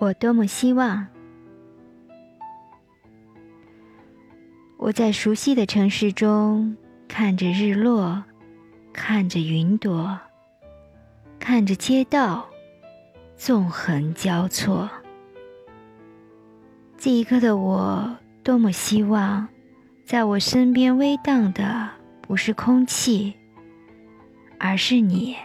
我多么希望。我在熟悉的城市中看着日落看着云朵看着街道纵横交错。这一刻的我多么希望在我身边微荡的不是空气而是你。